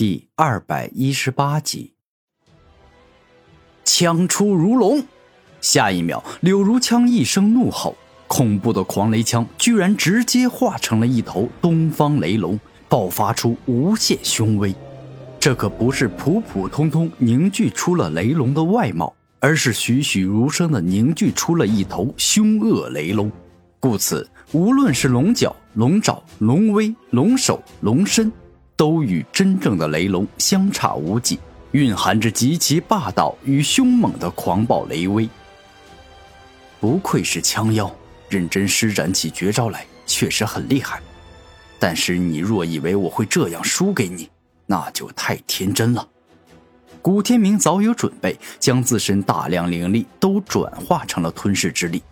第二百一十八集，枪出如龙。下一秒，柳如枪一声怒吼，恐怖的狂雷枪居然直接化成了一头东方雷龙，爆发出无限凶威。这可不是普普通通凝聚出了雷龙的外貌，而是栩栩如生的凝聚出了一头凶恶雷龙。故此，无论是龙角、龙爪、龙威、龙首、龙身。都与真正的雷龙相差无几，蕴含着极其霸道与凶猛的狂暴雷威。不愧是枪妖，认真施展起绝招来确实很厉害。但是你若以为我会这样输给你，那就太天真了。古天明早有准备，将自身大量灵力都转化成了吞噬之力。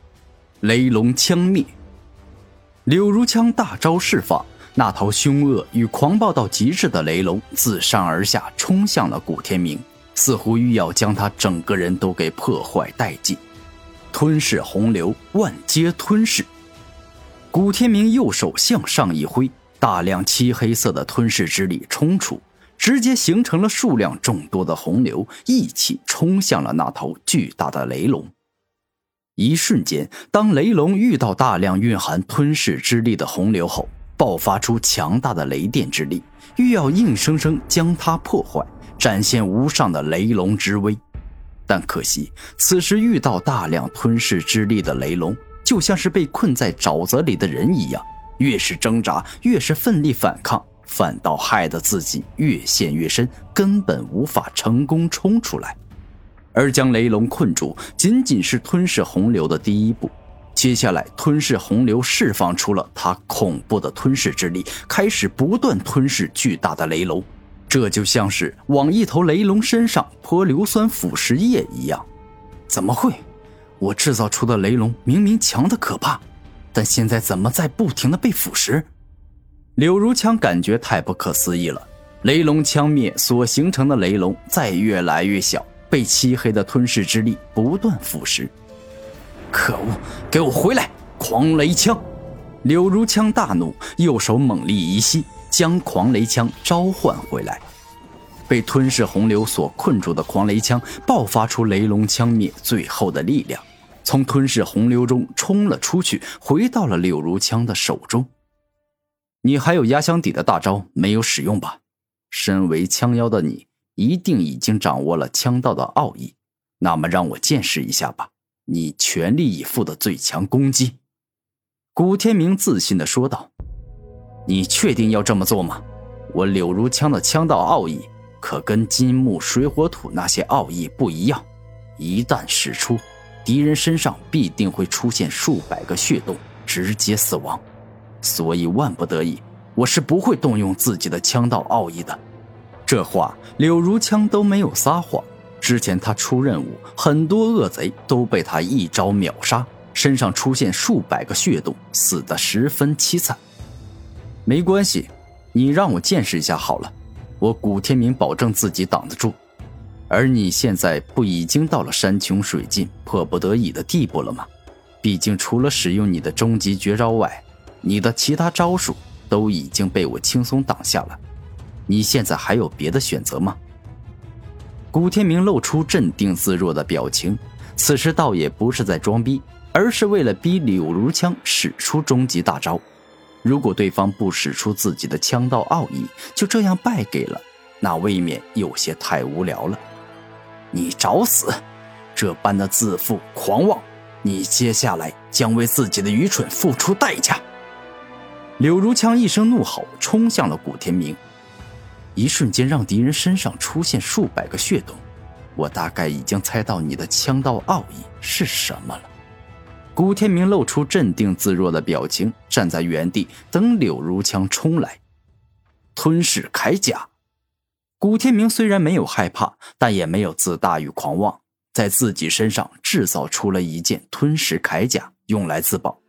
雷龙枪灭，柳如枪大招释放。那头凶恶与狂暴到极致的雷龙自上而下冲向了古天明，似乎欲要将他整个人都给破坏殆尽。吞噬洪流，万皆吞噬。古天明右手向上一挥，大量漆黑色的吞噬之力冲出，直接形成了数量众多的洪流，一起冲向了那头巨大的雷龙。一瞬间，当雷龙遇到大量蕴含吞噬之力的洪流后，爆发出强大的雷电之力，欲要硬生生将它破坏，展现无上的雷龙之威。但可惜，此时遇到大量吞噬之力的雷龙，就像是被困在沼泽里的人一样，越是挣扎，越是奋力反抗，反倒害得自己越陷越深，根本无法成功冲出来。而将雷龙困住，仅仅是吞噬洪流的第一步。接下来，吞噬洪流释放出了它恐怖的吞噬之力，开始不断吞噬巨大的雷龙。这就像是往一头雷龙身上泼硫酸腐蚀液一样。怎么会？我制造出的雷龙明明强的可怕，但现在怎么在不停的被腐蚀？柳如枪感觉太不可思议了。雷龙枪灭所形成的雷龙在越来越小，被漆黑的吞噬之力不断腐蚀。可恶！给我回来！狂雷枪！柳如枪大怒，右手猛力一吸，将狂雷枪召唤回来。被吞噬洪流所困住的狂雷枪爆发出雷龙枪灭最后的力量，从吞噬洪流中冲了出去，回到了柳如枪的手中。你还有压箱底的大招没有使用吧？身为枪妖的你，一定已经掌握了枪道的奥义。那么，让我见识一下吧。你全力以赴的最强攻击，古天明自信的说道：“你确定要这么做吗？我柳如枪的枪道奥义可跟金木水火土那些奥义不一样，一旦使出，敌人身上必定会出现数百个血洞，直接死亡。所以万不得已，我是不会动用自己的枪道奥义的。”这话，柳如枪都没有撒谎。之前他出任务，很多恶贼都被他一招秒杀，身上出现数百个血洞，死得十分凄惨。没关系，你让我见识一下好了，我古天明保证自己挡得住。而你现在不已经到了山穷水尽、迫不得已的地步了吗？毕竟除了使用你的终极绝招外，你的其他招数都已经被我轻松挡下了。你现在还有别的选择吗？古天明露出镇定自若的表情，此时倒也不是在装逼，而是为了逼柳如枪使出终极大招。如果对方不使出自己的枪道奥义，就这样败给了，那未免有些太无聊了。你找死！这般的自负狂妄，你接下来将为自己的愚蠢付出代价！柳如枪一声怒吼，冲向了古天明。一瞬间让敌人身上出现数百个血洞，我大概已经猜到你的枪道奥义是什么了。古天明露出镇定自若的表情，站在原地等柳如枪冲来，吞噬铠甲。古天明虽然没有害怕，但也没有自大与狂妄，在自己身上制造出了一件吞噬铠甲，用来自保。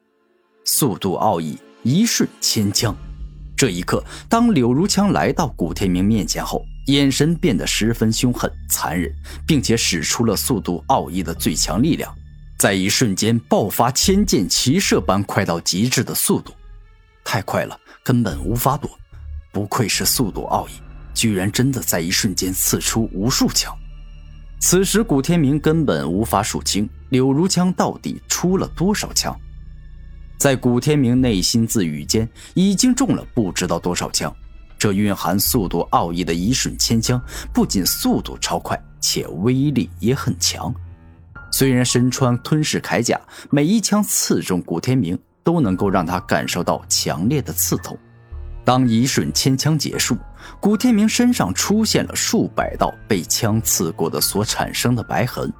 速度奥义，一瞬千枪。这一刻，当柳如枪来到古天明面前后，眼神变得十分凶狠、残忍，并且使出了速度奥义的最强力量，在一瞬间爆发千箭齐射般快到极致的速度，太快了，根本无法躲。不愧是速度奥义，居然真的在一瞬间刺出无数枪。此时，古天明根本无法数清柳如枪到底出了多少枪。在古天明内心自语间，已经中了不知道多少枪。这蕴含速度奥义的一瞬千枪，不仅速度超快，且威力也很强。虽然身穿吞噬铠甲，每一枪刺中古天明都能够让他感受到强烈的刺痛。当一瞬千枪结束，古天明身上出现了数百道被枪刺过的所产生的白痕。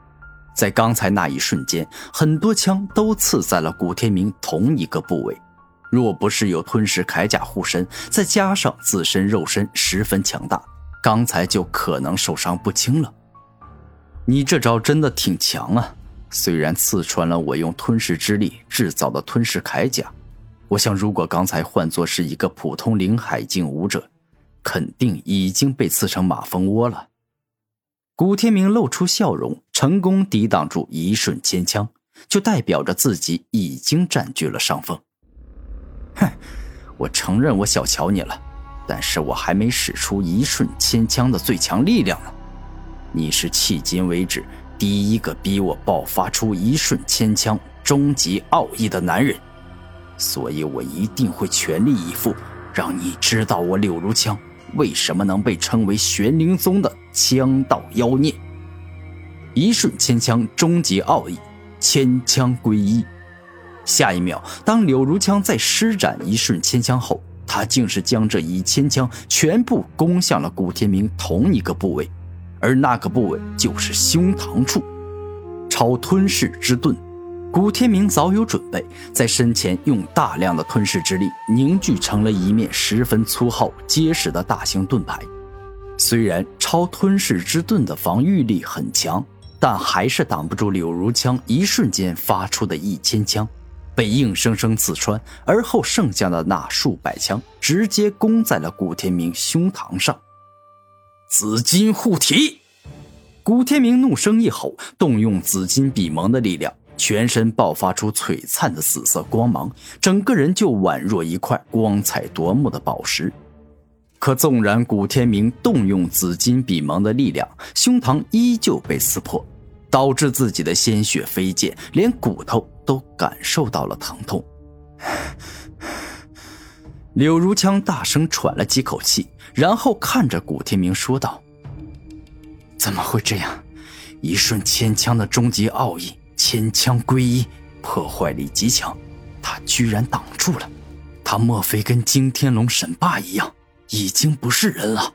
在刚才那一瞬间，很多枪都刺在了古天明同一个部位。若不是有吞噬铠甲护身，再加上自身肉身十分强大，刚才就可能受伤不轻了。你这招真的挺强啊！虽然刺穿了我用吞噬之力制造的吞噬铠甲，我想如果刚才换作是一个普通灵海境武者，肯定已经被刺成马蜂窝了。古天明露出笑容，成功抵挡住一瞬千枪，就代表着自己已经占据了上风。哼，我承认我小瞧你了，但是我还没使出一瞬千枪的最强力量呢。你是迄今为止第一个逼我爆发出一瞬千枪终极奥义的男人，所以我一定会全力以赴，让你知道我柳如枪。为什么能被称为玄灵宗的枪道妖孽？一瞬千枪终极奥义，千枪归一。下一秒，当柳如枪在施展一瞬千枪后，他竟是将这一千枪全部攻向了古天明同一个部位，而那个部位就是胸膛处。超吞噬之盾。古天明早有准备，在身前用大量的吞噬之力凝聚成了一面十分粗厚结实的大型盾牌。虽然超吞噬之盾的防御力很强，但还是挡不住柳如枪一瞬间发出的一千枪，被硬生生刺穿。而后剩下的那数百枪直接攻在了古天明胸膛上。紫金护体！古天明怒声一吼，动用紫金比蒙的力量。全身爆发出璀璨的紫色光芒，整个人就宛若一块光彩夺目的宝石。可纵然古天明动用紫金比芒的力量，胸膛依旧被撕破，导致自己的鲜血飞溅，连骨头都感受到了疼痛。柳如枪大声喘了几口气，然后看着古天明说道：“怎么会这样？一瞬千枪的终极奥义！”千枪归一，破坏力极强，他居然挡住了。他莫非跟惊天龙神霸一样，已经不是人了？